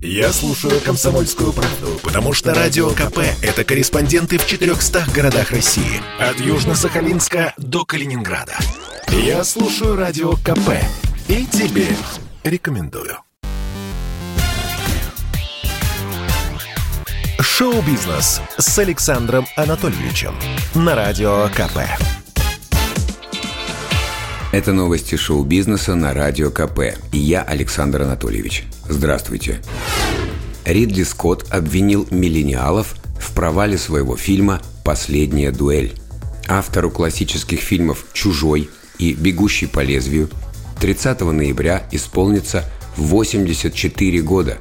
Я слушаю «Комсомольскую правду», потому что «Радио КП» — это корреспонденты в 400 городах России. От Южно-Сахалинска до Калининграда. Я слушаю «Радио КП» и тебе рекомендую. Шоу-бизнес с Александром Анатольевичем на Радио КП. Это новости шоу-бизнеса на Радио КП. И я Александр Анатольевич. Здравствуйте. Ридли Скотт обвинил миллениалов в провале своего фильма «Последняя дуэль». Автору классических фильмов «Чужой» и «Бегущий по лезвию» 30 ноября исполнится 84 года.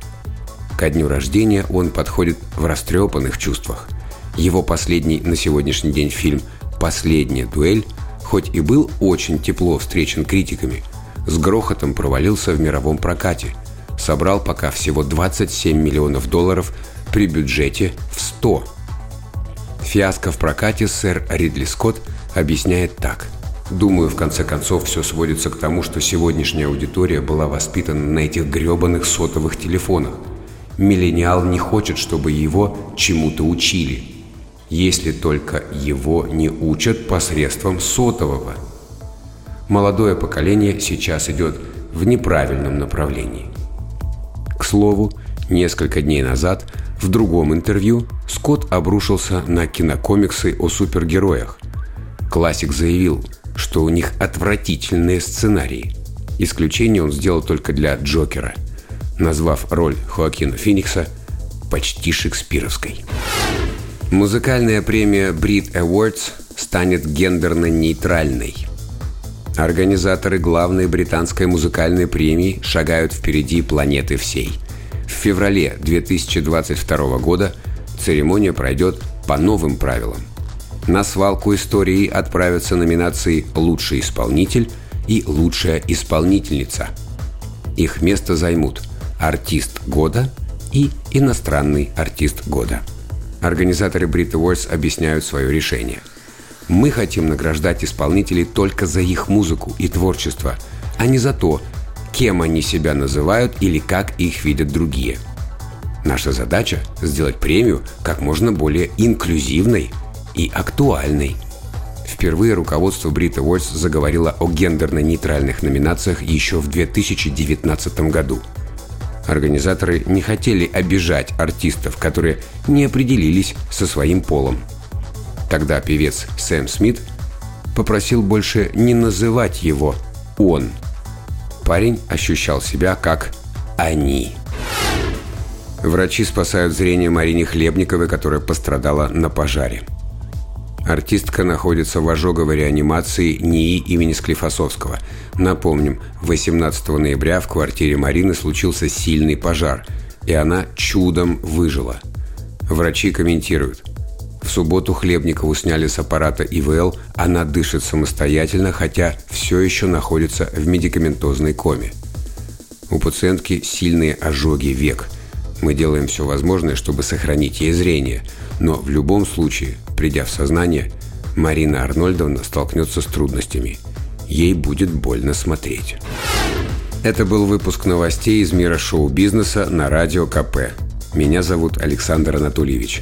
Ко дню рождения он подходит в растрепанных чувствах. Его последний на сегодняшний день фильм «Последняя дуэль» хоть и был очень тепло встречен критиками, с грохотом провалился в мировом прокате. Собрал пока всего 27 миллионов долларов при бюджете в 100. Фиаско в прокате сэр Ридли Скотт объясняет так. Думаю, в конце концов, все сводится к тому, что сегодняшняя аудитория была воспитана на этих гребаных сотовых телефонах. Миллениал не хочет, чтобы его чему-то учили – если только его не учат посредством сотового. Молодое поколение сейчас идет в неправильном направлении. Слову, несколько дней назад в другом интервью Скотт обрушился на кинокомиксы о супергероях. Классик заявил, что у них отвратительные сценарии. Исключение он сделал только для Джокера, назвав роль Хоакина Феникса почти шекспировской. Музыкальная премия Brit Awards станет гендерно-нейтральной. Организаторы главной британской музыкальной премии шагают впереди планеты всей. В феврале 2022 года церемония пройдет по новым правилам. На свалку истории отправятся номинации «Лучший исполнитель» и «Лучшая исполнительница». Их место займут «Артист года» и «Иностранный артист года». Организаторы Brit Awards объясняют свое решение. Мы хотим награждать исполнителей только за их музыку и творчество, а не за то, кем они себя называют или как их видят другие. Наша задача – сделать премию как можно более инклюзивной и актуальной. Впервые руководство Brit Awards заговорило о гендерно-нейтральных номинациях еще в 2019 году – Организаторы не хотели обижать артистов, которые не определились со своим полом. Тогда певец Сэм Смит попросил больше не называть его «он». Парень ощущал себя как «они». Врачи спасают зрение Марине Хлебниковой, которая пострадала на пожаре. Артистка находится в ожоговой реанимации НИИ имени Склифосовского. Напомним, 18 ноября в квартире Марины случился сильный пожар, и она чудом выжила. Врачи комментируют. В субботу Хлебникову сняли с аппарата ИВЛ, она дышит самостоятельно, хотя все еще находится в медикаментозной коме. У пациентки сильные ожоги век. Мы делаем все возможное, чтобы сохранить ей зрение, но в любом случае Придя в сознание, Марина Арнольдовна столкнется с трудностями. Ей будет больно смотреть. Это был выпуск новостей из мира шоу-бизнеса на Радио КП. Меня зовут Александр Анатольевич.